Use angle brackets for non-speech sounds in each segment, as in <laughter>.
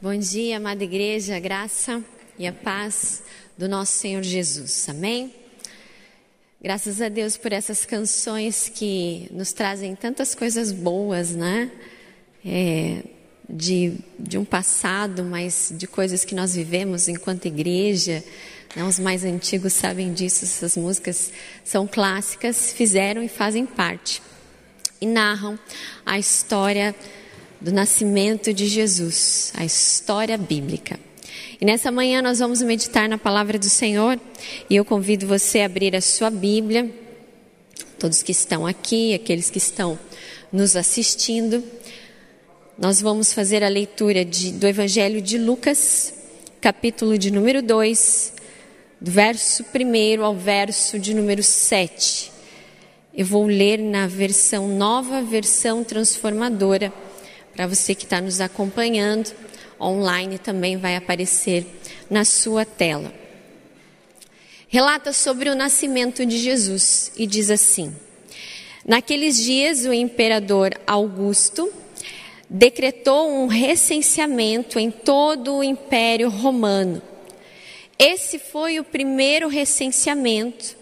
Bom dia, amada igreja, a graça e a paz do nosso Senhor Jesus. Amém? Graças a Deus por essas canções que nos trazem tantas coisas boas, né? É, de, de um passado, mas de coisas que nós vivemos enquanto igreja. Né? Os mais antigos sabem disso, essas músicas são clássicas, fizeram e fazem parte. E narram a história do nascimento de Jesus, a história bíblica. E nessa manhã nós vamos meditar na palavra do Senhor e eu convido você a abrir a sua Bíblia, todos que estão aqui, aqueles que estão nos assistindo. Nós vamos fazer a leitura de, do Evangelho de Lucas, capítulo de número 2, do verso 1 ao verso de número 7. Eu vou ler na versão nova, versão transformadora para você que está nos acompanhando, online também vai aparecer na sua tela. Relata sobre o nascimento de Jesus e diz assim: Naqueles dias, o imperador Augusto decretou um recenseamento em todo o Império Romano. Esse foi o primeiro recenseamento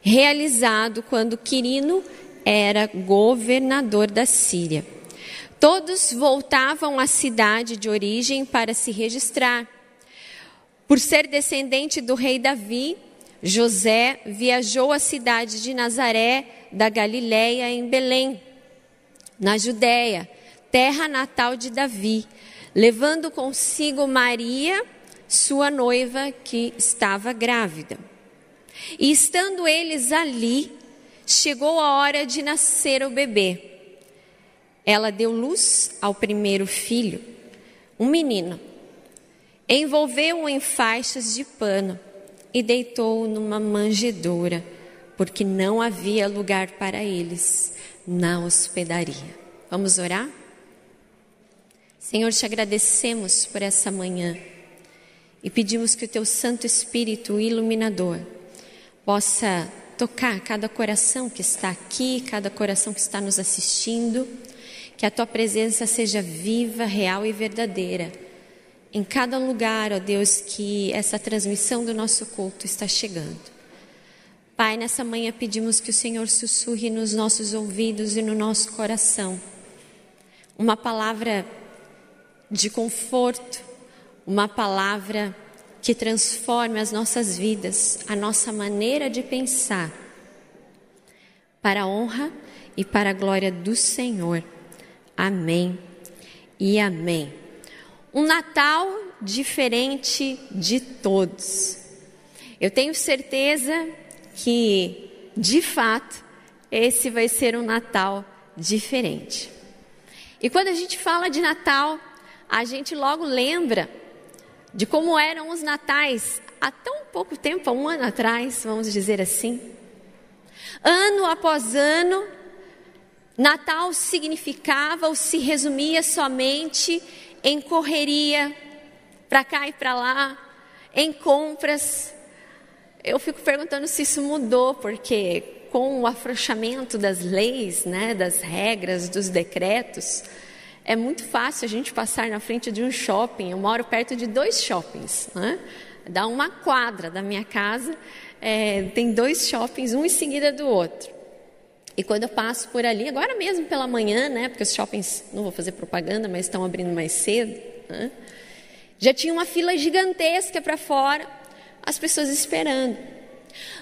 realizado quando Quirino era governador da Síria. Todos voltavam à cidade de origem para se registrar. Por ser descendente do rei Davi, José viajou à cidade de Nazaré da Galiléia em Belém, na Judéia, terra natal de Davi, levando consigo Maria, sua noiva, que estava grávida. E estando eles ali, chegou a hora de nascer o bebê. Ela deu luz ao primeiro filho, um menino. Envolveu-o em faixas de pano e deitou-o numa manjedoura, porque não havia lugar para eles na hospedaria. Vamos orar? Senhor, te agradecemos por essa manhã e pedimos que o teu Santo Espírito iluminador possa tocar cada coração que está aqui, cada coração que está nos assistindo que a tua presença seja viva, real e verdadeira. Em cada lugar, ó Deus, que essa transmissão do nosso culto está chegando. Pai, nessa manhã pedimos que o Senhor sussurre nos nossos ouvidos e no nosso coração. Uma palavra de conforto, uma palavra que transforme as nossas vidas, a nossa maneira de pensar, para a honra e para a glória do Senhor. Amém e amém. Um Natal diferente de todos. Eu tenho certeza que, de fato, esse vai ser um Natal diferente. E quando a gente fala de Natal, a gente logo lembra de como eram os natais há tão pouco tempo, há um ano atrás, vamos dizer assim. Ano após ano, Natal significava ou se resumia somente em correria, para cá e para lá, em compras. Eu fico perguntando se isso mudou, porque com o afrouxamento das leis, né, das regras, dos decretos, é muito fácil a gente passar na frente de um shopping. Eu moro perto de dois shoppings, né? dá uma quadra da minha casa, é, tem dois shoppings, um em seguida do outro. E quando eu passo por ali, agora mesmo pela manhã, né, porque os shoppings, não vou fazer propaganda, mas estão abrindo mais cedo, né, já tinha uma fila gigantesca para fora, as pessoas esperando.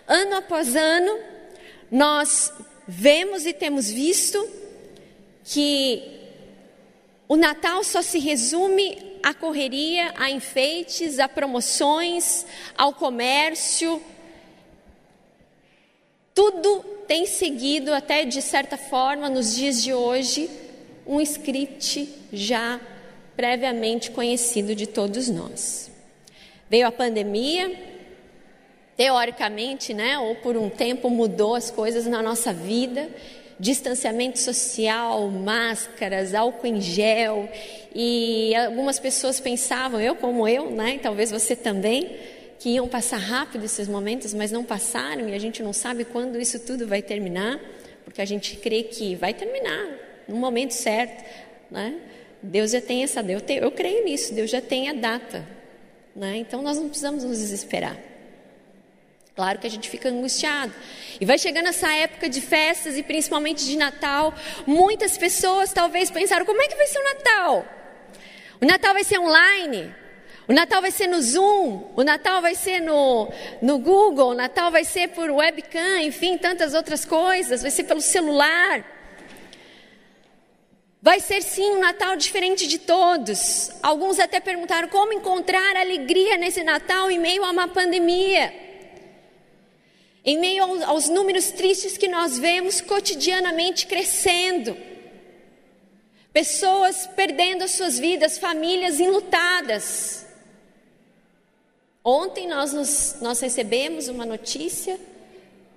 Ano após ano, nós vemos e temos visto que o Natal só se resume à correria, a enfeites, a promoções, ao comércio. Tudo tem seguido, até de certa forma, nos dias de hoje, um script já previamente conhecido de todos nós. Veio a pandemia, teoricamente, né, ou por um tempo mudou as coisas na nossa vida, distanciamento social, máscaras, álcool em gel, e algumas pessoas pensavam, eu como eu, né, talvez você também, que iam passar rápido esses momentos, mas não passaram e a gente não sabe quando isso tudo vai terminar, porque a gente crê que vai terminar no momento certo, né? Deus já tem essa, eu, eu creio nisso, Deus já tem a data. Né? Então nós não precisamos nos desesperar. Claro que a gente fica angustiado. E vai chegando essa época de festas e principalmente de Natal, muitas pessoas talvez pensaram: como é que vai ser o Natal? O Natal vai ser online? O Natal vai ser no Zoom, o Natal vai ser no, no Google, o Natal vai ser por webcam, enfim, tantas outras coisas, vai ser pelo celular. Vai ser sim um Natal diferente de todos. Alguns até perguntaram como encontrar alegria nesse Natal em meio a uma pandemia. Em meio aos números tristes que nós vemos cotidianamente crescendo. Pessoas perdendo as suas vidas, famílias enlutadas. Ontem nós, nos, nós recebemos uma notícia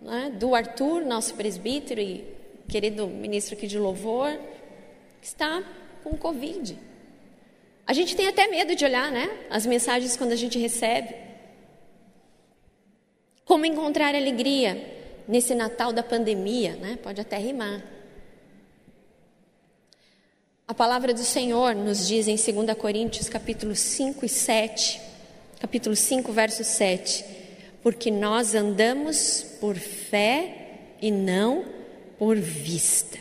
né, do Arthur, nosso presbítero e querido ministro aqui de louvor, que está com Covid. A gente tem até medo de olhar, né? As mensagens quando a gente recebe. Como encontrar alegria nesse Natal da pandemia, né? Pode até rimar. A palavra do Senhor nos diz em 2 Coríntios capítulo 5 e 7, capítulo 5, verso 7, porque nós andamos por fé e não por vista.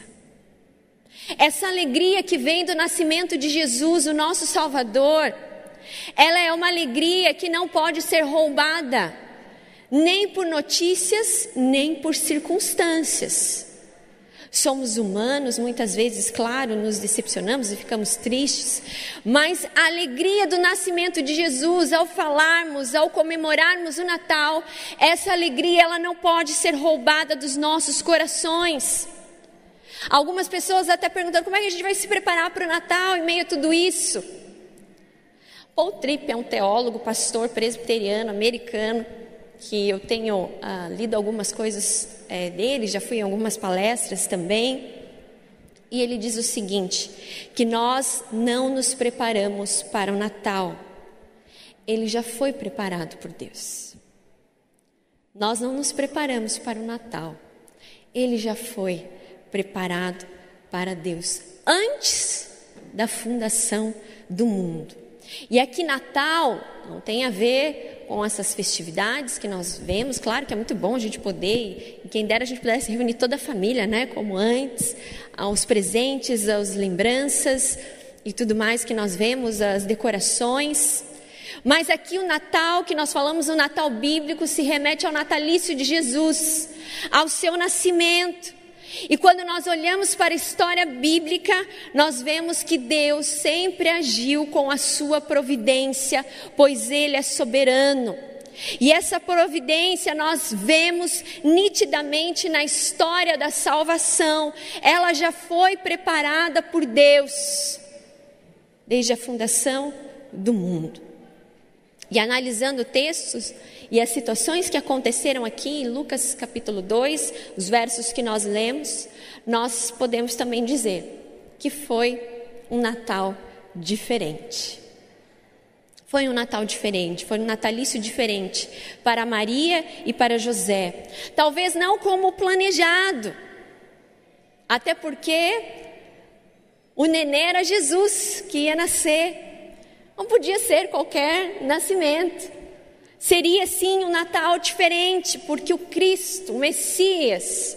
Essa alegria que vem do nascimento de Jesus, o nosso Salvador, ela é uma alegria que não pode ser roubada, nem por notícias, nem por circunstâncias. Somos humanos, muitas vezes, claro, nos decepcionamos e ficamos tristes, mas a alegria do nascimento de Jesus, ao falarmos, ao comemorarmos o Natal, essa alegria ela não pode ser roubada dos nossos corações. Algumas pessoas até perguntando como é que a gente vai se preparar para o Natal em meio a tudo isso. Paul Tripp é um teólogo, pastor presbiteriano, americano, que eu tenho ah, lido algumas coisas é, dele, já fui em algumas palestras também. E ele diz o seguinte: que nós não nos preparamos para o Natal, ele já foi preparado por Deus. Nós não nos preparamos para o Natal, ele já foi preparado para Deus antes da fundação do mundo. E aqui Natal não tem a ver com essas festividades que nós vemos. Claro que é muito bom a gente poder, e quem dera a gente pudesse reunir toda a família, né, como antes, aos presentes, às lembranças e tudo mais que nós vemos, as decorações. Mas aqui o Natal, que nós falamos, o Natal bíblico, se remete ao natalício de Jesus, ao seu nascimento. E quando nós olhamos para a história bíblica, nós vemos que Deus sempre agiu com a sua providência, pois Ele é soberano. E essa providência nós vemos nitidamente na história da salvação, ela já foi preparada por Deus, desde a fundação do mundo. E analisando textos e as situações que aconteceram aqui em Lucas capítulo 2, os versos que nós lemos, nós podemos também dizer que foi um Natal diferente. Foi um Natal diferente, foi um natalício diferente para Maria e para José. Talvez não como planejado, até porque o nenê era Jesus que ia nascer. Não podia ser qualquer nascimento. Seria sim um Natal diferente, porque o Cristo, o Messias,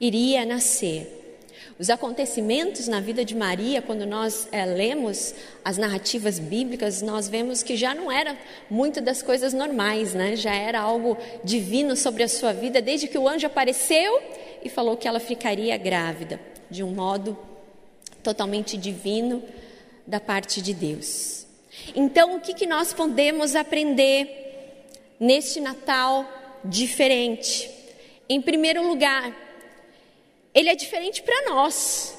iria nascer. Os acontecimentos na vida de Maria, quando nós é, lemos as narrativas bíblicas, nós vemos que já não era muito das coisas normais, né? já era algo divino sobre a sua vida, desde que o anjo apareceu e falou que ela ficaria grávida, de um modo totalmente divino da parte de Deus. Então, o que, que nós podemos aprender neste Natal diferente? Em primeiro lugar, ele é diferente para nós,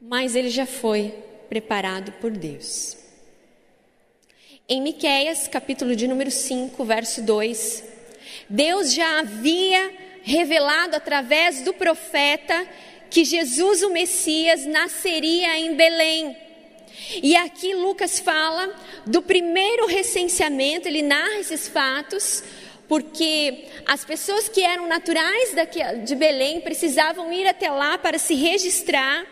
mas ele já foi preparado por Deus. Em Miqueias, capítulo de número 5, verso 2, Deus já havia revelado através do profeta que Jesus, o Messias, nasceria em Belém. E aqui Lucas fala do primeiro recenseamento, ele narra esses fatos, porque as pessoas que eram naturais de Belém precisavam ir até lá para se registrar.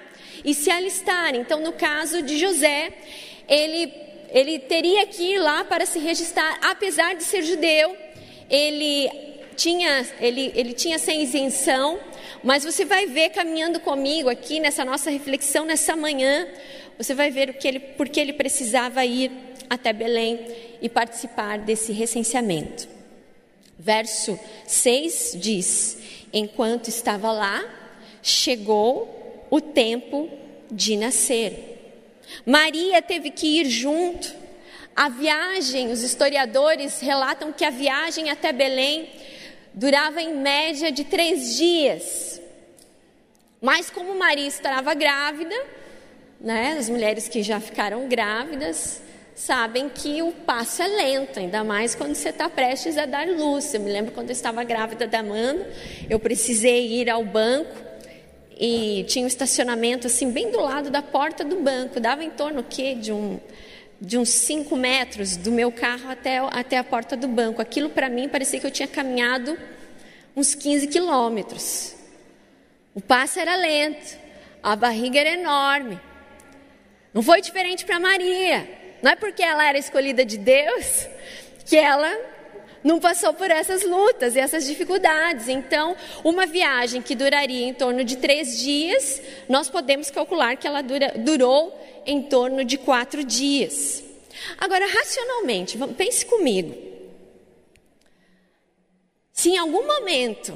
e se alistar. Então, no caso de José, ele, ele teria que ir lá para se registrar, apesar de ser judeu, ele tinha, ele, ele tinha essa isenção, mas você vai ver caminhando comigo aqui nessa nossa reflexão nessa manhã, você vai ver o que ele, porque ele precisava ir até Belém e participar desse recenseamento. Verso 6 diz: Enquanto estava lá, chegou o tempo de nascer. Maria teve que ir junto. A viagem, os historiadores relatam que a viagem até Belém durava em média de três dias. Mas como Maria estava grávida, né, as mulheres que já ficaram grávidas sabem que o passo é lento, ainda mais quando você está prestes a dar luz. Eu me lembro quando eu estava grávida da Amanda, eu precisei ir ao banco e tinha um estacionamento assim bem do lado da porta do banco, dava em torno quê? de um de uns 5 metros do meu carro até, até a porta do banco. Aquilo para mim parecia que eu tinha caminhado uns 15 quilômetros. O passo era lento, a barriga era enorme. Não foi diferente para Maria. Não é porque ela era escolhida de Deus que ela não passou por essas lutas e essas dificuldades. Então, uma viagem que duraria em torno de três dias, nós podemos calcular que ela dura, durou em torno de quatro dias. Agora, racionalmente, pense comigo. Se em algum momento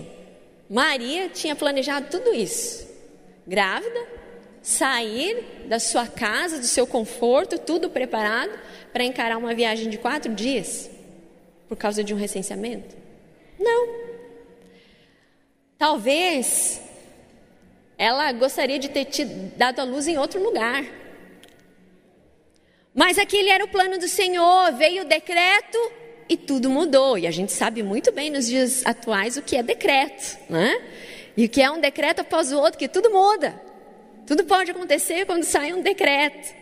Maria tinha planejado tudo isso, grávida, sair da sua casa, do seu conforto, tudo preparado para encarar uma viagem de quatro dias, por causa de um recenseamento? Não. Talvez ela gostaria de ter tido, dado a luz em outro lugar. Mas aquele era o plano do Senhor, veio o decreto e tudo mudou. E a gente sabe muito bem nos dias atuais o que é decreto, né? E o que é um decreto após o outro, que tudo muda. Tudo pode acontecer quando sai um decreto.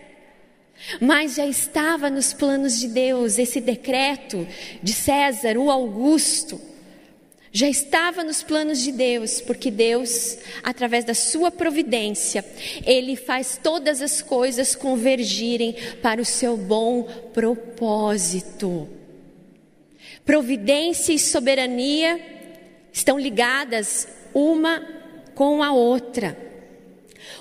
Mas já estava nos planos de Deus esse decreto de César, o Augusto. Já estava nos planos de Deus, porque Deus, através da sua providência, Ele faz todas as coisas convergirem para o seu bom propósito. Providência e soberania estão ligadas uma com a outra.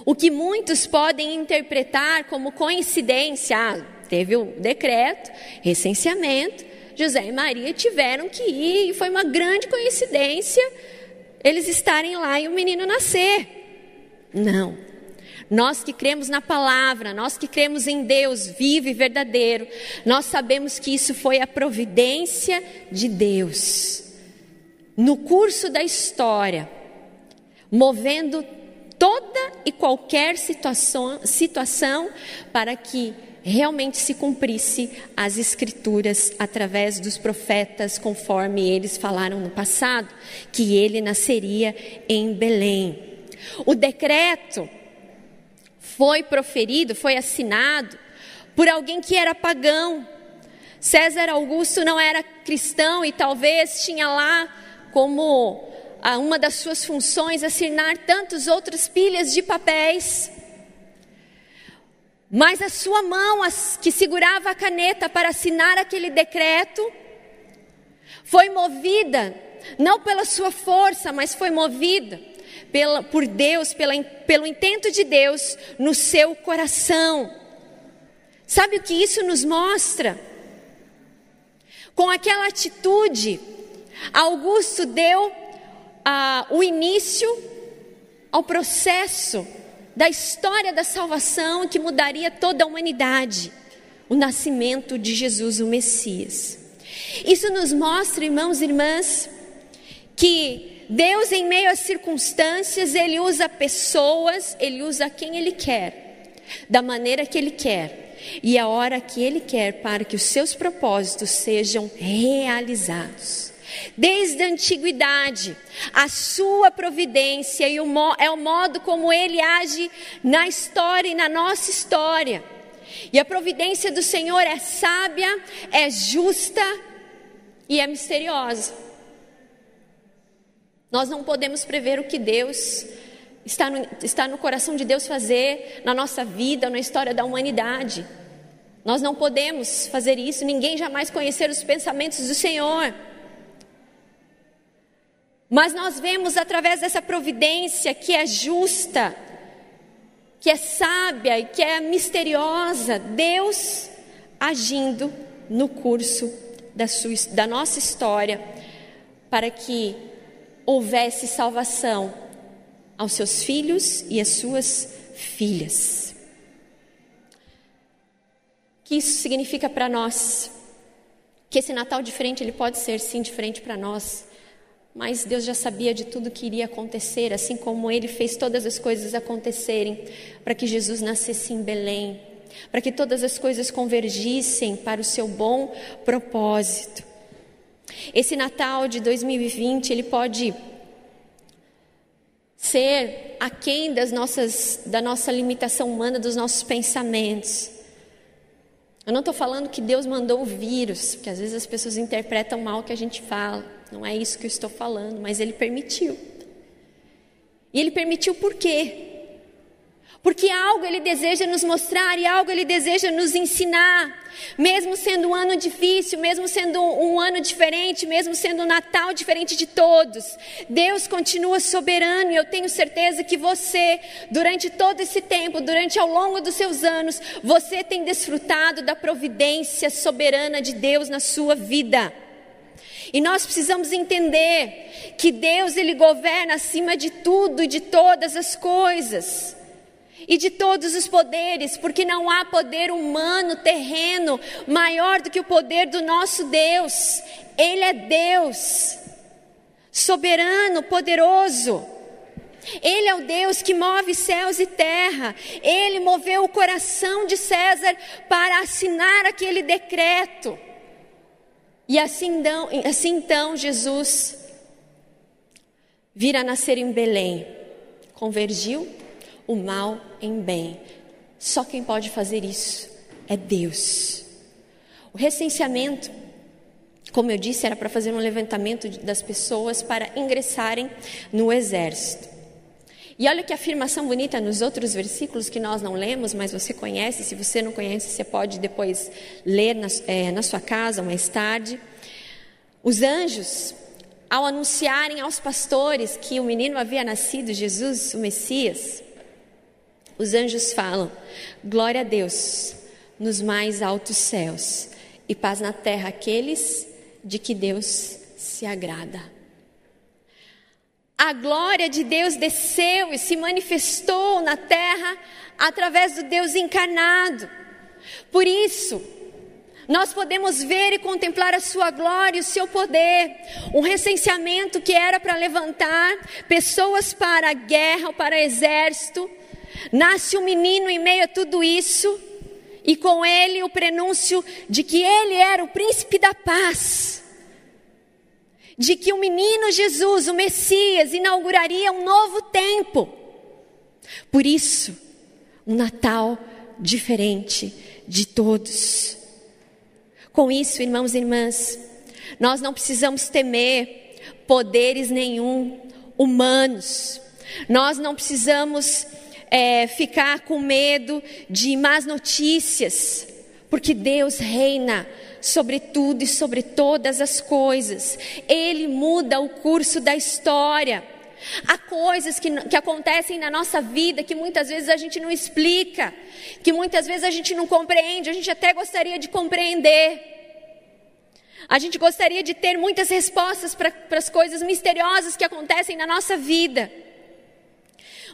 O que muitos podem interpretar como coincidência, ah, teve o decreto, recenseamento, José e Maria tiveram que ir e foi uma grande coincidência eles estarem lá e o menino nascer. Não. Nós que cremos na palavra, nós que cremos em Deus vivo e verdadeiro, nós sabemos que isso foi a providência de Deus. No curso da história, movendo toda e qualquer situação, situação para que realmente se cumprisse as escrituras através dos profetas, conforme eles falaram no passado, que ele nasceria em Belém. O decreto foi proferido, foi assinado por alguém que era pagão. César Augusto não era cristão e talvez tinha lá como uma das suas funções assinar tantas outras pilhas de papéis. Mas a sua mão, que segurava a caneta para assinar aquele decreto, foi movida, não pela sua força, mas foi movida pela, por Deus, pela, pelo intento de Deus no seu coração. Sabe o que isso nos mostra? Com aquela atitude, Augusto deu o início ao processo da história da salvação que mudaria toda a humanidade o nascimento de Jesus, o Messias. Isso nos mostra, irmãos e irmãs, que Deus, em meio às circunstâncias, Ele usa pessoas, Ele usa quem Ele quer, da maneira que Ele quer e a hora que Ele quer para que os seus propósitos sejam realizados. Desde a antiguidade, a sua providência e o, é o modo como ele age na história e na nossa história. E a providência do Senhor é sábia, é justa e é misteriosa. Nós não podemos prever o que Deus está no, está no coração de Deus fazer na nossa vida, na história da humanidade. Nós não podemos fazer isso, ninguém jamais conhecer os pensamentos do Senhor. Mas nós vemos através dessa providência que é justa, que é sábia e que é misteriosa, Deus agindo no curso da, sua, da nossa história, para que houvesse salvação aos seus filhos e às suas filhas. O que isso significa para nós? Que esse Natal diferente, ele pode ser sim diferente para nós, mas Deus já sabia de tudo que iria acontecer, assim como Ele fez todas as coisas acontecerem para que Jesus nascesse em Belém, para que todas as coisas convergissem para o seu bom propósito. Esse Natal de 2020, ele pode ser aquém das nossas, da nossa limitação humana, dos nossos pensamentos. Eu não estou falando que Deus mandou o vírus, porque às vezes as pessoas interpretam mal o que a gente fala. Não é isso que eu estou falando, mas Ele permitiu. E Ele permitiu por quê? Porque algo Ele deseja nos mostrar e algo Ele deseja nos ensinar. Mesmo sendo um ano difícil, mesmo sendo um ano diferente, mesmo sendo um Natal diferente de todos, Deus continua soberano e eu tenho certeza que você, durante todo esse tempo, durante ao longo dos seus anos, você tem desfrutado da providência soberana de Deus na sua vida. E nós precisamos entender que Deus ele governa acima de tudo e de todas as coisas e de todos os poderes, porque não há poder humano, terreno, maior do que o poder do nosso Deus. Ele é Deus, soberano, poderoso. Ele é o Deus que move céus e terra. Ele moveu o coração de César para assinar aquele decreto. E assim então, assim então Jesus vira nascer em Belém, convergiu o mal em bem. Só quem pode fazer isso é Deus. O recenseamento, como eu disse, era para fazer um levantamento das pessoas para ingressarem no exército. E olha que afirmação bonita nos outros versículos que nós não lemos, mas você conhece. Se você não conhece, você pode depois ler na, é, na sua casa mais tarde. Os anjos, ao anunciarem aos pastores que o menino havia nascido, Jesus, o Messias, os anjos falam: Glória a Deus nos mais altos céus e paz na terra aqueles de que Deus se agrada. A glória de Deus desceu e se manifestou na terra através do Deus encarnado. Por isso, nós podemos ver e contemplar a sua glória e o seu poder. Um recenseamento que era para levantar pessoas para a guerra ou para exército, Nasce um menino em meio a tudo isso, e com ele o prenúncio de que ele era o príncipe da paz. De que o menino Jesus, o Messias, inauguraria um novo tempo. Por isso, um Natal diferente de todos. Com isso, irmãos e irmãs, nós não precisamos temer poderes nenhum humanos. Nós não precisamos é, ficar com medo de más notícias, porque Deus reina sobre tudo e sobre todas as coisas. Ele muda o curso da história. Há coisas que, que acontecem na nossa vida que muitas vezes a gente não explica, que muitas vezes a gente não compreende, a gente até gostaria de compreender. A gente gostaria de ter muitas respostas para as coisas misteriosas que acontecem na nossa vida.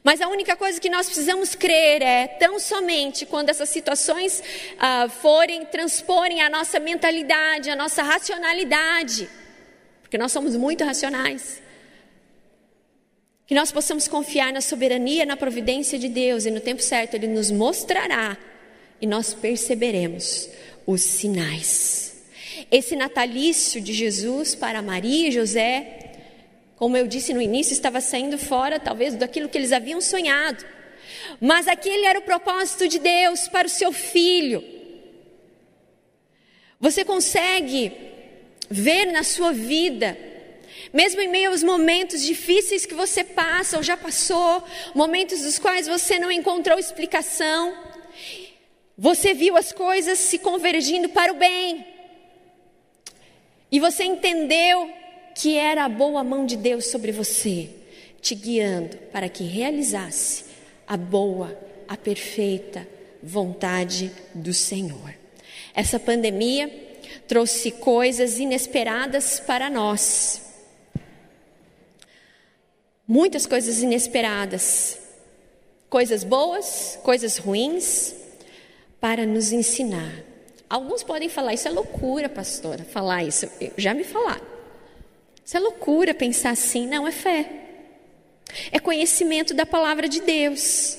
Mas a única coisa que nós precisamos crer é, tão somente quando essas situações ah, forem, transporem a nossa mentalidade, a nossa racionalidade, porque nós somos muito racionais, que nós possamos confiar na soberania, na providência de Deus e no tempo certo Ele nos mostrará e nós perceberemos os sinais. Esse natalício de Jesus para Maria e José como eu disse no início, estava saindo fora, talvez, daquilo que eles haviam sonhado. Mas aquele era o propósito de Deus para o seu filho. Você consegue ver na sua vida Mesmo em meio aos momentos difíceis que você passa ou já passou, momentos dos quais você não encontrou explicação, você viu as coisas se convergindo para o bem. E você entendeu que era a boa mão de Deus sobre você, te guiando para que realizasse a boa, a perfeita vontade do Senhor. Essa pandemia trouxe coisas inesperadas para nós. Muitas coisas inesperadas, coisas boas, coisas ruins, para nos ensinar. Alguns podem falar, isso é loucura, pastora, falar isso. Já me falaram. Isso é loucura pensar assim. Não, é fé. É conhecimento da palavra de Deus.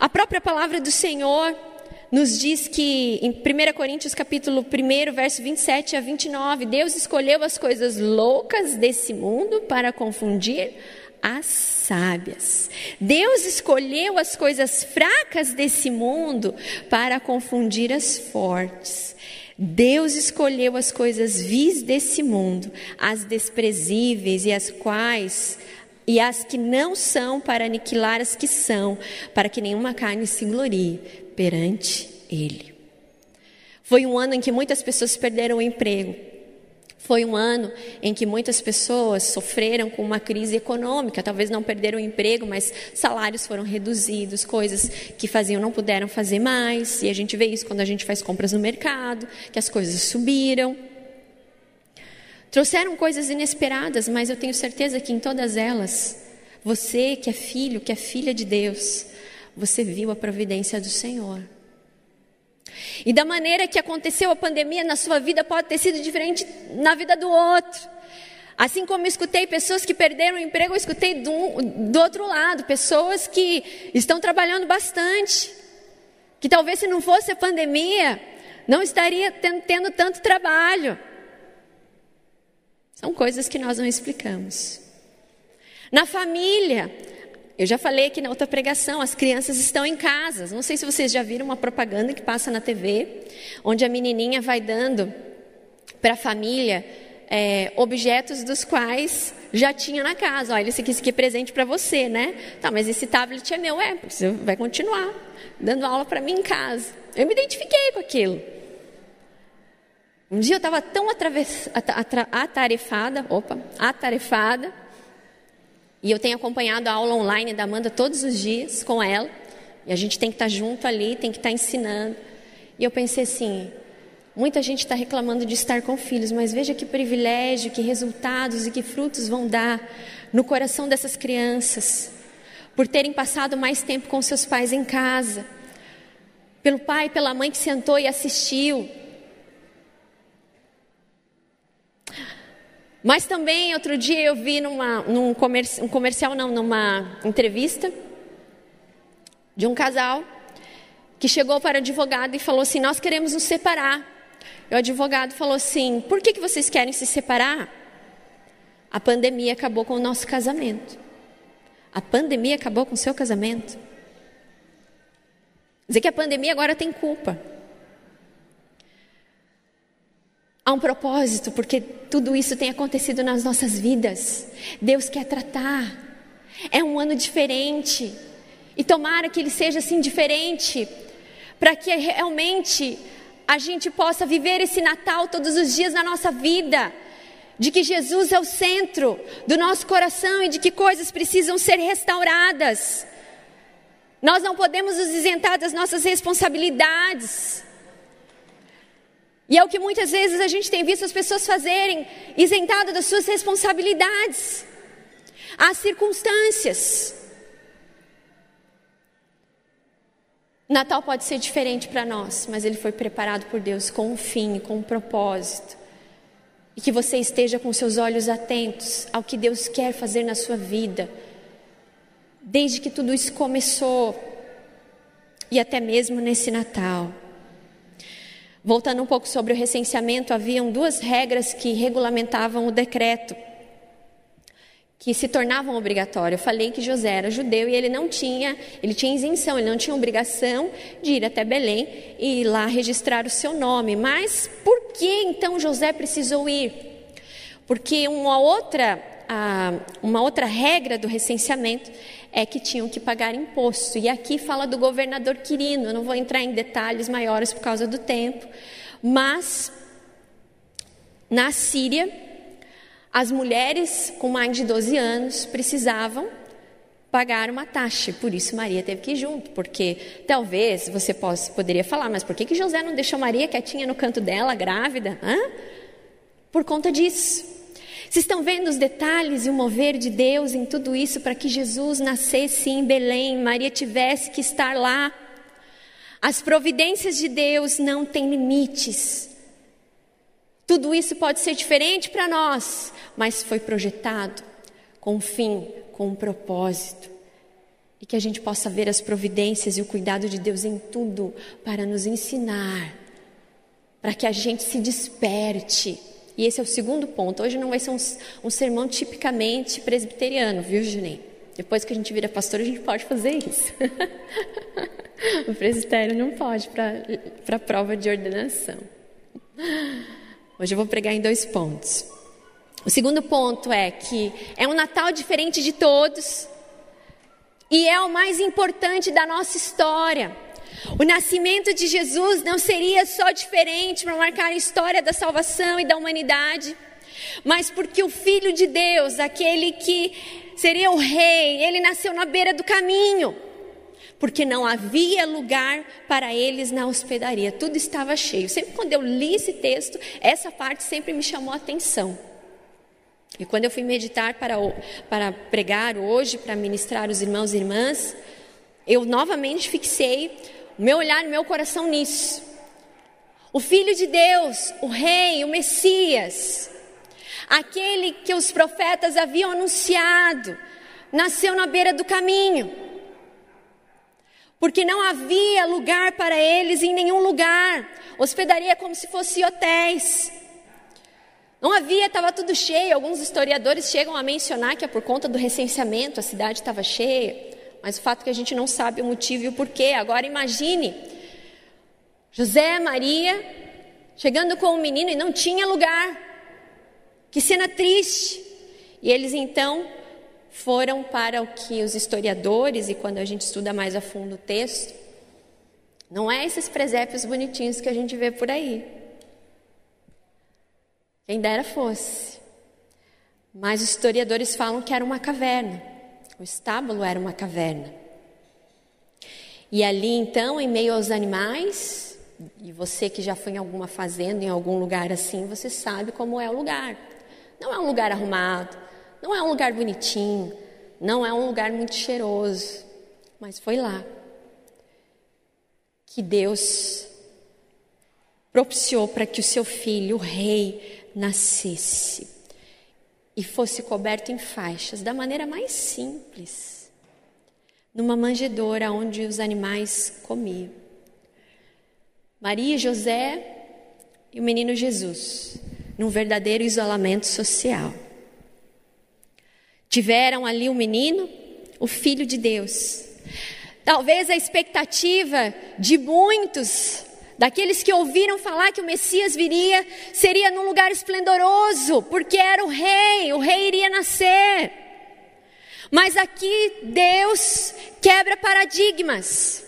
A própria palavra do Senhor nos diz que em 1 Coríntios capítulo 1, verso 27 a 29, Deus escolheu as coisas loucas desse mundo para confundir as sábias. Deus escolheu as coisas fracas desse mundo para confundir as fortes. Deus escolheu as coisas vis desse mundo, as desprezíveis e as quais e as que não são para aniquilar as que são, para que nenhuma carne se glorie perante Ele. Foi um ano em que muitas pessoas perderam o emprego. Foi um ano em que muitas pessoas sofreram com uma crise econômica, talvez não perderam o emprego, mas salários foram reduzidos, coisas que faziam não puderam fazer mais, e a gente vê isso quando a gente faz compras no mercado, que as coisas subiram. Trouxeram coisas inesperadas, mas eu tenho certeza que em todas elas, você que é filho, que é filha de Deus, você viu a providência do Senhor. E da maneira que aconteceu a pandemia na sua vida pode ter sido diferente na vida do outro. Assim como escutei pessoas que perderam o emprego, eu escutei do, do outro lado, pessoas que estão trabalhando bastante. Que talvez se não fosse a pandemia, não estaria tendo, tendo tanto trabalho. São coisas que nós não explicamos. Na família, eu já falei aqui na outra pregação, as crianças estão em casa. Não sei se vocês já viram uma propaganda que passa na TV, onde a menininha vai dando para a família é, objetos dos quais já tinha na casa. Olha, esse aqui, esse aqui é presente para você, né? Tá, mas esse tablet é meu, é, você vai continuar dando aula para mim em casa. Eu me identifiquei com aquilo. Um dia eu estava tão atarefada, opa, atarefada, e eu tenho acompanhado a aula online da Amanda todos os dias com ela, e a gente tem que estar tá junto ali, tem que estar tá ensinando. E eu pensei assim: muita gente está reclamando de estar com filhos, mas veja que privilégio, que resultados e que frutos vão dar no coração dessas crianças, por terem passado mais tempo com seus pais em casa, pelo pai e pela mãe que sentou e assistiu Mas também, outro dia, eu vi numa, num um comercial, não, numa entrevista, de um casal que chegou para o advogado e falou assim: Nós queremos nos separar. E o advogado falou assim: Por que, que vocês querem se separar? A pandemia acabou com o nosso casamento. A pandemia acabou com o seu casamento. Dizer que a pandemia agora tem culpa. Há um propósito, porque tudo isso tem acontecido nas nossas vidas. Deus quer tratar. É um ano diferente. E tomara que ele seja assim diferente, para que realmente a gente possa viver esse Natal todos os dias na nossa vida. De que Jesus é o centro do nosso coração e de que coisas precisam ser restauradas. Nós não podemos nos isentar das nossas responsabilidades. E é o que muitas vezes a gente tem visto as pessoas fazerem, isentado das suas responsabilidades. Há circunstâncias. Natal pode ser diferente para nós, mas ele foi preparado por Deus com um fim, com um propósito. E que você esteja com seus olhos atentos ao que Deus quer fazer na sua vida, desde que tudo isso começou e até mesmo nesse Natal. Voltando um pouco sobre o recenseamento, haviam duas regras que regulamentavam o decreto, que se tornavam obrigatórias. Eu falei que José era judeu e ele não tinha, ele tinha isenção, ele não tinha obrigação de ir até Belém e lá registrar o seu nome. Mas por que então José precisou ir? Porque uma outra, uma outra regra do recenseamento é que tinham que pagar imposto. E aqui fala do governador Quirino, eu não vou entrar em detalhes maiores por causa do tempo, mas na Síria, as mulheres com mais de 12 anos precisavam pagar uma taxa, por isso Maria teve que ir junto, porque talvez você possa, poderia falar, mas por que, que José não deixou Maria quietinha no canto dela, grávida? Hã? Por conta disso. Vocês estão vendo os detalhes e o mover de Deus em tudo isso para que Jesus nascesse em Belém, Maria tivesse que estar lá. As providências de Deus não têm limites. Tudo isso pode ser diferente para nós, mas foi projetado com um fim, com um propósito. E que a gente possa ver as providências e o cuidado de Deus em tudo para nos ensinar, para que a gente se desperte e esse é o segundo ponto. Hoje não vai ser um, um sermão tipicamente presbiteriano, viu, Juninho? Depois que a gente vira pastor, a gente pode fazer isso. <laughs> o presbitério não pode para a prova de ordenação. Hoje eu vou pregar em dois pontos. O segundo ponto é que é um Natal diferente de todos e é o mais importante da nossa história. O nascimento de Jesus não seria só diferente para marcar a história da salvação e da humanidade, mas porque o Filho de Deus, aquele que seria o Rei, ele nasceu na beira do caminho, porque não havia lugar para eles na hospedaria, tudo estava cheio. Sempre quando eu li esse texto, essa parte sempre me chamou a atenção. E quando eu fui meditar para, para pregar hoje, para ministrar os irmãos e irmãs, eu novamente fixei meu olhar, meu coração nisso. O Filho de Deus, o Rei, o Messias, aquele que os profetas haviam anunciado, nasceu na beira do caminho. Porque não havia lugar para eles em nenhum lugar. Hospedaria como se fosse hotéis. Não havia, estava tudo cheio. Alguns historiadores chegam a mencionar que é por conta do recenseamento, a cidade estava cheia. Mas o fato é que a gente não sabe o motivo e o porquê. Agora imagine José, Maria, chegando com o menino e não tinha lugar. Que cena triste. E eles então foram para o que os historiadores, e quando a gente estuda mais a fundo o texto, não é esses presépios bonitinhos que a gente vê por aí. Quem dera fosse. Mas os historiadores falam que era uma caverna. O estábulo era uma caverna. E ali então, em meio aos animais, e você que já foi em alguma fazenda, em algum lugar assim, você sabe como é o lugar. Não é um lugar arrumado, não é um lugar bonitinho, não é um lugar muito cheiroso, mas foi lá que Deus propiciou para que o seu filho, o rei, nascesse e fosse coberto em faixas, da maneira mais simples, numa manjedoura onde os animais comiam. Maria José e o menino Jesus, num verdadeiro isolamento social. Tiveram ali o menino, o filho de Deus. Talvez a expectativa de muitos daqueles que ouviram falar que o Messias viria, seria num lugar esplendoroso, porque era o rei, o rei iria nascer. Mas aqui Deus quebra paradigmas.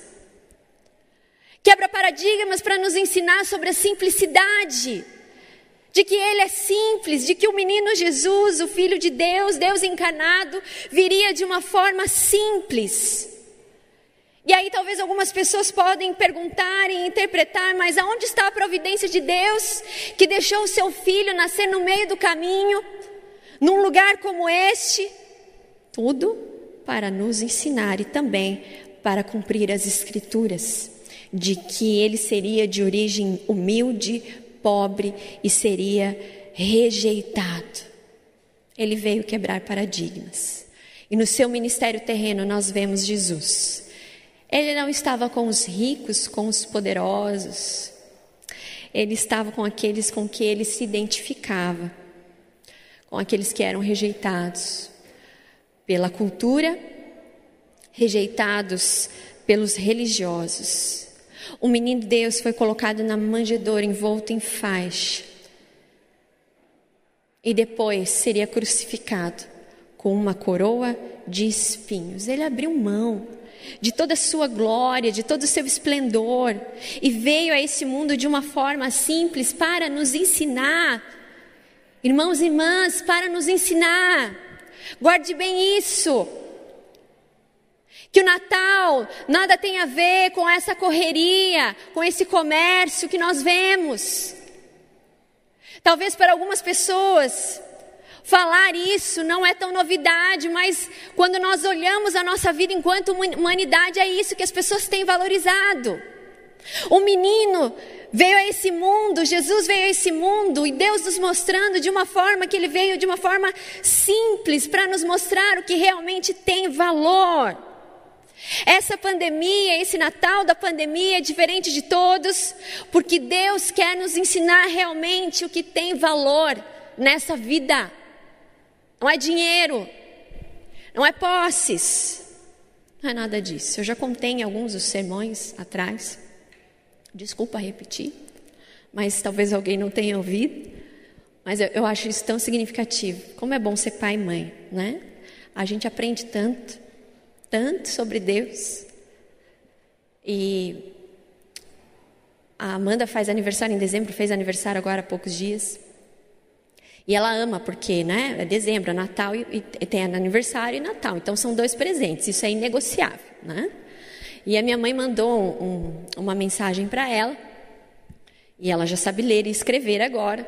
Quebra paradigmas para nos ensinar sobre a simplicidade. De que ele é simples, de que o menino Jesus, o Filho de Deus, Deus encarnado, viria de uma forma simples e aí talvez algumas pessoas podem perguntar e interpretar, mas aonde está a providência de Deus que deixou o seu filho nascer no meio do caminho, num lugar como este? Tudo para nos ensinar e também para cumprir as escrituras de que ele seria de origem humilde, pobre e seria rejeitado. Ele veio quebrar paradigmas. E no seu ministério terreno nós vemos Jesus ele não estava com os ricos, com os poderosos. Ele estava com aqueles com que ele se identificava, com aqueles que eram rejeitados pela cultura, rejeitados pelos religiosos. O menino Deus foi colocado na manjedoura, envolto em faixa. e depois seria crucificado com uma coroa de espinhos. Ele abriu mão de toda a sua glória, de todo o seu esplendor, e veio a esse mundo de uma forma simples para nos ensinar. Irmãos e irmãs, para nos ensinar. Guarde bem isso. Que o Natal nada tem a ver com essa correria, com esse comércio que nós vemos. Talvez para algumas pessoas Falar isso não é tão novidade, mas quando nós olhamos a nossa vida enquanto humanidade, é isso que as pessoas têm valorizado. O menino veio a esse mundo, Jesus veio a esse mundo e Deus nos mostrando de uma forma que ele veio de uma forma simples para nos mostrar o que realmente tem valor. Essa pandemia, esse Natal da pandemia é diferente de todos, porque Deus quer nos ensinar realmente o que tem valor nessa vida não é dinheiro, não é posses, não é nada disso. Eu já contei em alguns dos sermões atrás, desculpa repetir, mas talvez alguém não tenha ouvido, mas eu, eu acho isso tão significativo. Como é bom ser pai e mãe, né? A gente aprende tanto, tanto sobre Deus. E a Amanda faz aniversário em dezembro, fez aniversário agora há poucos dias. E ela ama porque, né? É dezembro, é Natal e, e tem aniversário e Natal. Então são dois presentes. Isso é inegociável, né? E a minha mãe mandou um, uma mensagem para ela. E ela já sabe ler e escrever agora.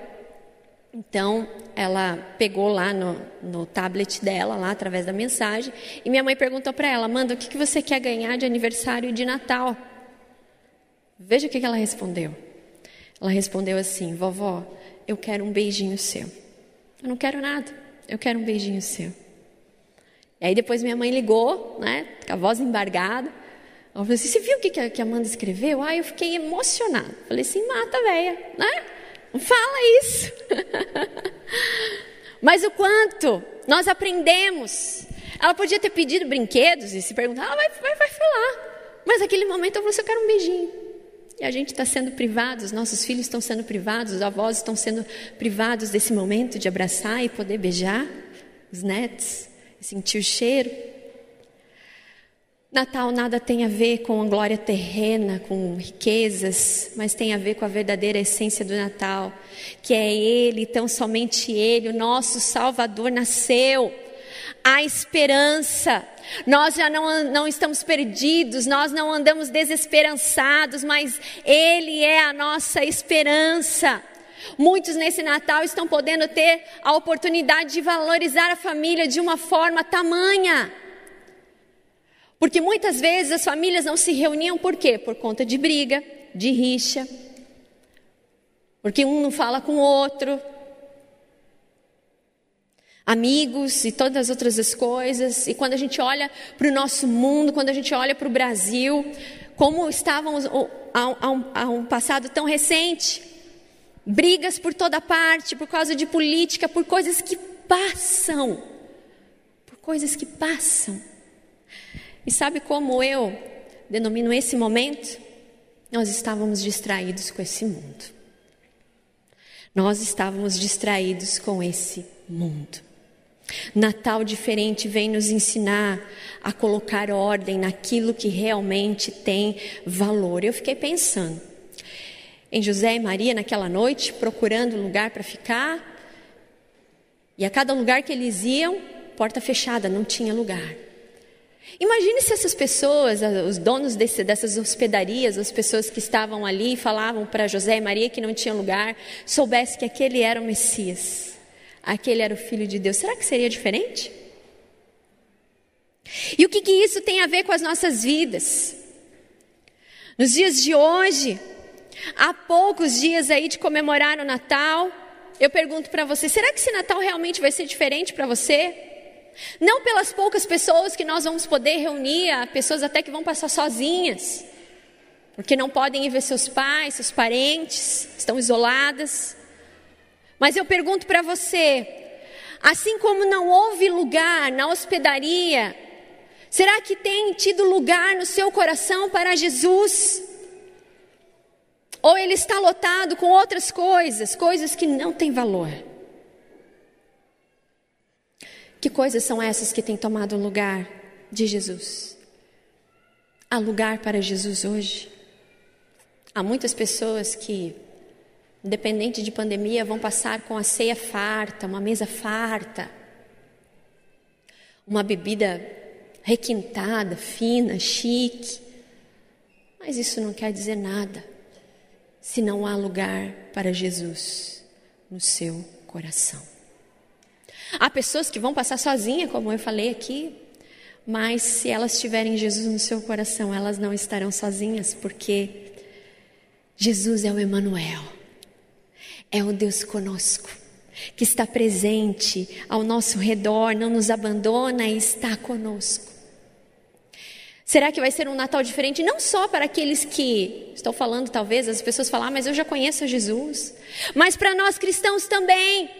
Então, ela pegou lá no, no, tablet dela, lá através da mensagem, e minha mãe perguntou para ela: Amanda, o que, que você quer ganhar de aniversário de Natal? Veja o que, que ela respondeu. Ela respondeu assim: Vovó, eu quero um beijinho seu. Eu não quero nada, eu quero um beijinho seu. E aí depois minha mãe ligou, né, com a voz embargada. Ela falou assim: Você viu o que a Amanda escreveu? Ah, eu fiquei emocionada. Falei assim: Mata, velha, né? Não fala isso. <laughs> Mas o quanto nós aprendemos. Ela podia ter pedido brinquedos e se perguntar, ela vai, vai, vai falar. Mas naquele momento eu falei assim: Eu quero um beijinho. E a gente está sendo privado, os nossos filhos estão sendo privados, os avós estão sendo privados desse momento de abraçar e poder beijar os netos, sentir o cheiro. Natal nada tem a ver com a glória terrena, com riquezas, mas tem a ver com a verdadeira essência do Natal, que é Ele, tão somente Ele, o nosso Salvador nasceu. Há esperança, nós já não, não estamos perdidos, nós não andamos desesperançados, mas Ele é a nossa esperança. Muitos nesse Natal estão podendo ter a oportunidade de valorizar a família de uma forma tamanha. Porque muitas vezes as famílias não se reuniam por quê? Por conta de briga, de rixa. Porque um não fala com o outro, amigos e todas as outras coisas. E quando a gente olha para o nosso mundo, quando a gente olha para o Brasil, como estávamos há um, há um passado tão recente, brigas por toda parte, por causa de política, por coisas que passam, por coisas que passam. E sabe como eu denomino esse momento? Nós estávamos distraídos com esse mundo. Nós estávamos distraídos com esse mundo. Natal diferente vem nos ensinar a colocar ordem naquilo que realmente tem valor. Eu fiquei pensando em José e Maria naquela noite, procurando lugar para ficar, e a cada lugar que eles iam, porta fechada, não tinha lugar. Imagine se essas pessoas, os donos desse, dessas hospedarias, as pessoas que estavam ali falavam para José e Maria que não tinha lugar, soubesse que aquele era o Messias aquele era o Filho de Deus, será que seria diferente? E o que, que isso tem a ver com as nossas vidas? Nos dias de hoje, há poucos dias aí de comemorar o Natal, eu pergunto para você: será que esse Natal realmente vai ser diferente para você? Não pelas poucas pessoas que nós vamos poder reunir, pessoas até que vão passar sozinhas, porque não podem ir ver seus pais, seus parentes, estão isoladas. Mas eu pergunto para você, assim como não houve lugar na hospedaria, será que tem tido lugar no seu coração para Jesus? Ou ele está lotado com outras coisas, coisas que não têm valor? Que coisas são essas que têm tomado o lugar de Jesus? Há lugar para Jesus hoje? Há muitas pessoas que, independente de pandemia, vão passar com a ceia farta, uma mesa farta, uma bebida requintada, fina, chique. Mas isso não quer dizer nada se não há lugar para Jesus no seu coração. Há pessoas que vão passar sozinha, como eu falei aqui, mas se elas tiverem Jesus no seu coração, elas não estarão sozinhas, porque Jesus é o Emanuel. É o Deus conosco, que está presente ao nosso redor, não nos abandona e está conosco. Será que vai ser um Natal diferente? Não só para aqueles que estou falando, talvez, as pessoas falar, ah, mas eu já conheço Jesus. Mas para nós cristãos também.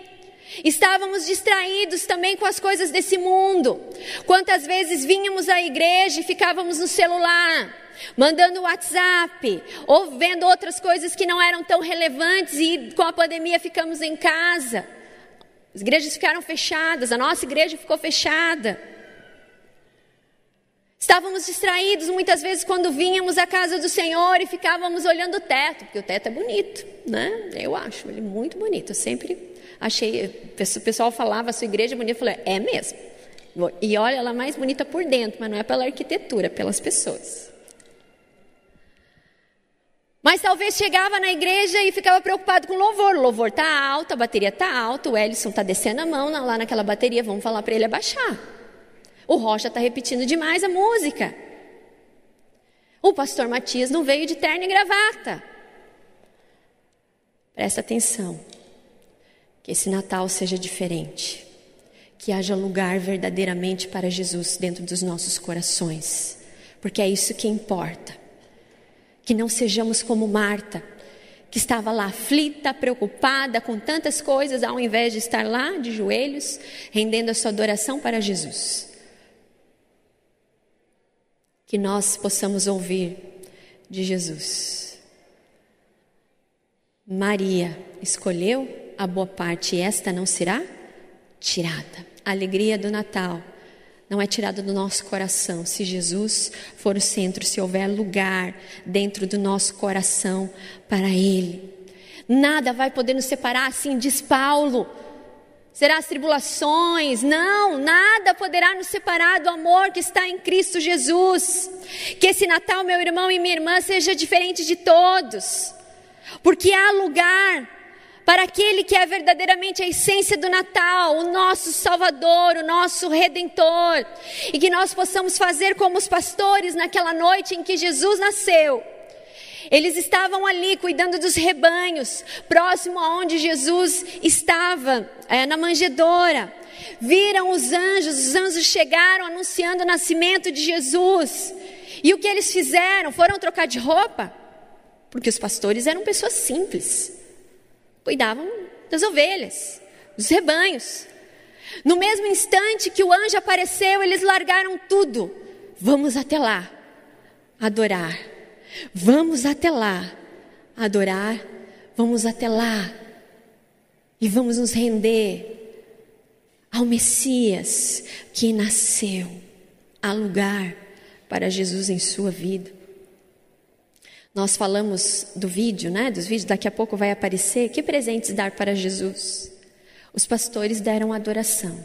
Estávamos distraídos também com as coisas desse mundo. Quantas vezes vínhamos à igreja e ficávamos no celular, mandando WhatsApp, ou vendo outras coisas que não eram tão relevantes e com a pandemia ficamos em casa. As igrejas ficaram fechadas, a nossa igreja ficou fechada. Estávamos distraídos muitas vezes quando vínhamos à casa do Senhor e ficávamos olhando o teto, porque o teto é bonito, né? Eu acho ele muito bonito. Eu sempre achei, o pessoal falava, a sua igreja é bonita, eu falei, é mesmo. E olha, ela é mais bonita por dentro, mas não é pela arquitetura, é pelas pessoas. Mas talvez chegava na igreja e ficava preocupado com louvor. O louvor está alto, a bateria está alta, o Ellison está descendo a mão lá naquela bateria, vamos falar para ele abaixar. O Rocha está repetindo demais a música. O pastor Matias não veio de terno e gravata. Presta atenção. Que esse Natal seja diferente. Que haja lugar verdadeiramente para Jesus dentro dos nossos corações. Porque é isso que importa. Que não sejamos como Marta, que estava lá aflita, preocupada com tantas coisas, ao invés de estar lá de joelhos, rendendo a sua adoração para Jesus que nós possamos ouvir de Jesus. Maria escolheu a boa parte e esta não será tirada. A alegria do Natal não é tirada do nosso coração se Jesus for o centro, se houver lugar dentro do nosso coração para Ele. Nada vai poder nos separar, assim diz Paulo será as tribulações, não, nada poderá nos separar do amor que está em Cristo Jesus. Que esse Natal, meu irmão e minha irmã, seja diferente de todos, porque há lugar para aquele que é verdadeiramente a essência do Natal, o nosso Salvador, o nosso Redentor, e que nós possamos fazer como os pastores naquela noite em que Jesus nasceu eles estavam ali cuidando dos rebanhos, próximo aonde Jesus estava, é, na manjedoura. Viram os anjos, os anjos chegaram anunciando o nascimento de Jesus. E o que eles fizeram? Foram trocar de roupa? Porque os pastores eram pessoas simples, cuidavam das ovelhas, dos rebanhos. No mesmo instante que o anjo apareceu, eles largaram tudo. Vamos até lá, adorar Vamos até lá adorar, vamos até lá e vamos nos render ao Messias que nasceu. Há lugar para Jesus em sua vida. Nós falamos do vídeo, né? Dos vídeos, daqui a pouco vai aparecer. Que presentes dar para Jesus? Os pastores deram adoração.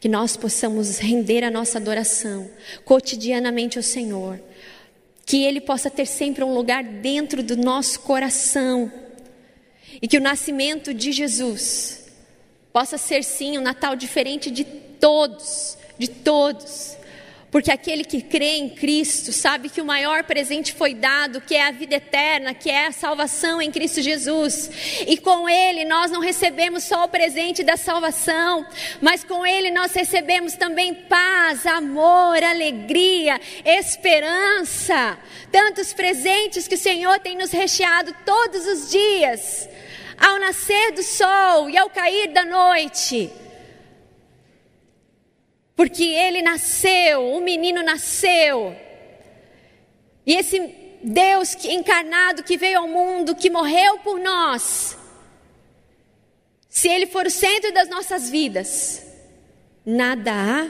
Que nós possamos render a nossa adoração cotidianamente ao Senhor que Ele possa ter sempre um lugar dentro do nosso coração e que o nascimento de Jesus possa ser sim um Natal diferente de todos, de todos, porque aquele que crê em Cristo sabe que o maior presente foi dado, que é a vida eterna, que é a salvação em Cristo Jesus. E com Ele nós não recebemos só o presente da salvação, mas com Ele nós recebemos também paz, amor, alegria, esperança. Tantos presentes que o Senhor tem nos recheado todos os dias, ao nascer do sol e ao cair da noite porque ele nasceu, o menino nasceu. E esse Deus encarnado que veio ao mundo, que morreu por nós, se ele for o centro das nossas vidas, nada há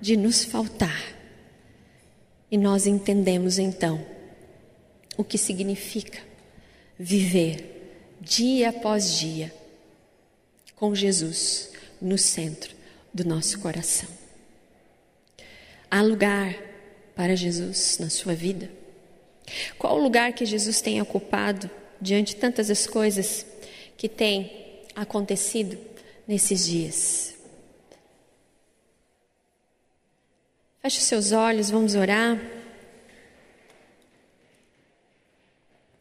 de nos faltar. E nós entendemos então o que significa viver dia após dia com Jesus no centro do nosso coração. Há lugar para Jesus na sua vida? Qual o lugar que Jesus tem ocupado diante de tantas as coisas que têm acontecido nesses dias? Feche os seus olhos, vamos orar.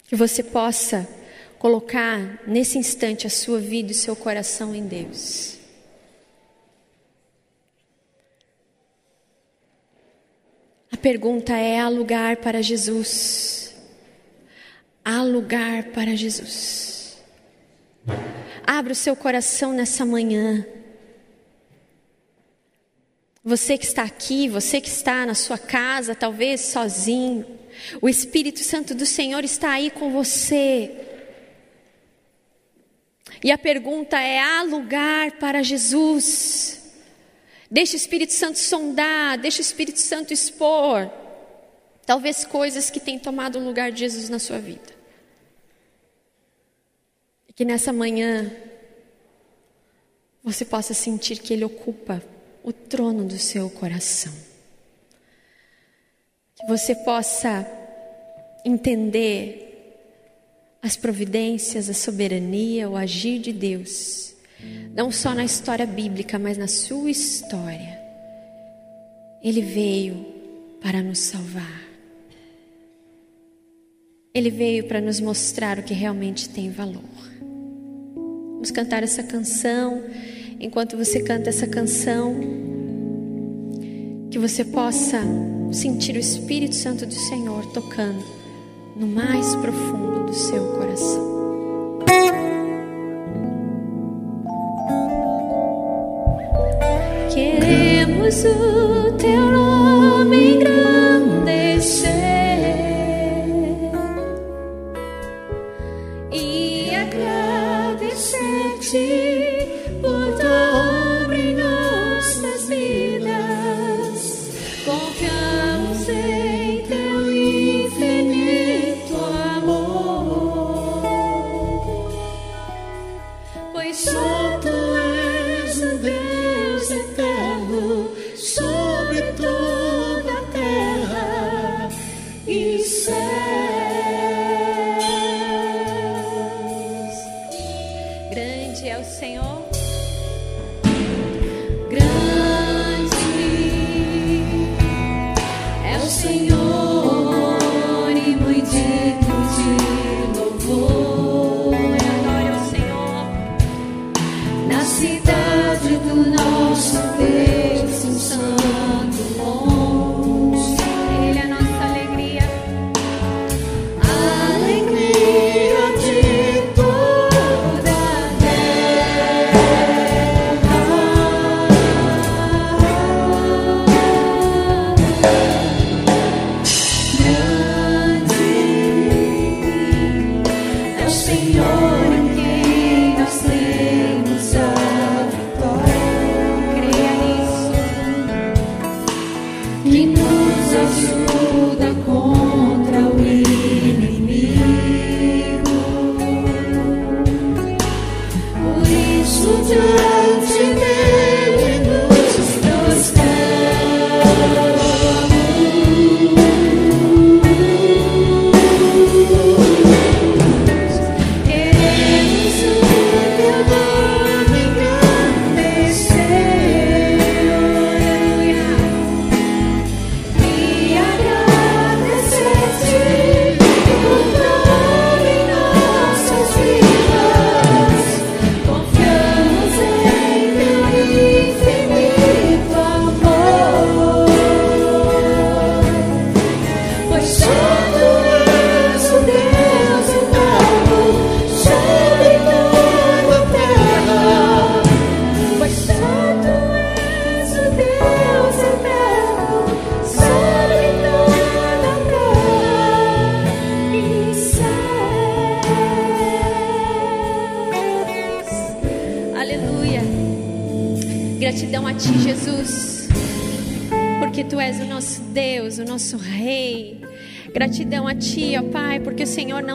Que você possa colocar nesse instante a sua vida e o seu coração em Deus. Pergunta é: há lugar para Jesus? Há lugar para Jesus? Abra o seu coração nessa manhã. Você que está aqui, você que está na sua casa, talvez sozinho, o Espírito Santo do Senhor está aí com você. E a pergunta é: há lugar para Jesus? Deixa o Espírito Santo sondar, deixa o Espírito Santo expor. Talvez coisas que têm tomado o lugar de Jesus na sua vida. E que nessa manhã você possa sentir que Ele ocupa o trono do seu coração. Que você possa entender as providências, a soberania, o agir de Deus, não só na história bíblica, mas na sua história. Ele veio para nos salvar. Ele veio para nos mostrar o que realmente tem valor. Vamos cantar essa canção enquanto você canta essa canção, que você possa sentir o Espírito Santo do Senhor tocando no mais profundo do seu coração. Queremos o teu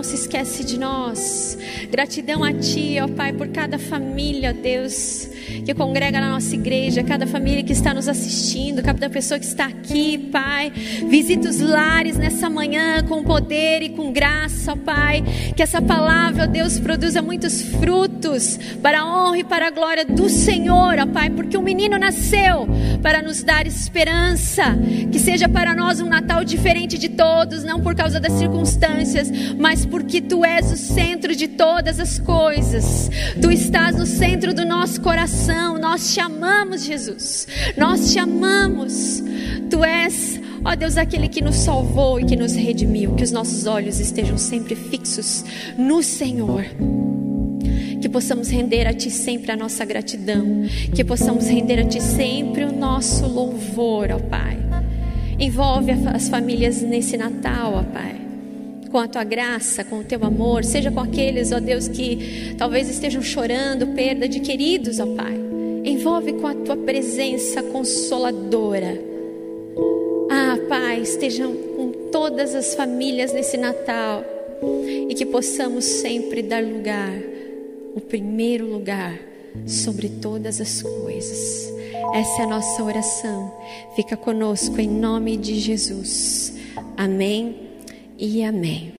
se esquece de nós. Gratidão a Ti, ó Pai, por cada família, Deus, que congrega na nossa igreja, cada família que está nos assistindo, cada pessoa que está aqui, Pai. Visita os lares nessa manhã com poder e com graça, Pai. Que essa palavra, Deus, produza muitos frutos para a honra e para a glória do Senhor, ó Pai, porque um menino nasceu para nos dar esperança. Que seja para nós um Natal diferente de todos não por causa das circunstâncias, mas porque tu és o centro de todas as coisas. Tu estás no centro do nosso coração. Nós te amamos, Jesus. Nós te amamos. Tu és, ó Deus, aquele que nos salvou e que nos redimiu. Que os nossos olhos estejam sempre fixos no Senhor que possamos render a Ti sempre a nossa gratidão, que possamos render a Ti sempre o nosso louvor, ó Pai. Envolve as famílias nesse Natal, ó Pai. Com a tua graça, com o teu amor, seja com aqueles, ó Deus, que talvez estejam chorando perda de queridos, ó Pai. Envolve com a tua presença consoladora. Ah, Pai, estejam com todas as famílias nesse Natal e que possamos sempre dar lugar, o primeiro lugar sobre todas as coisas. Essa é a nossa oração. Fica conosco em nome de Jesus. Amém e amém.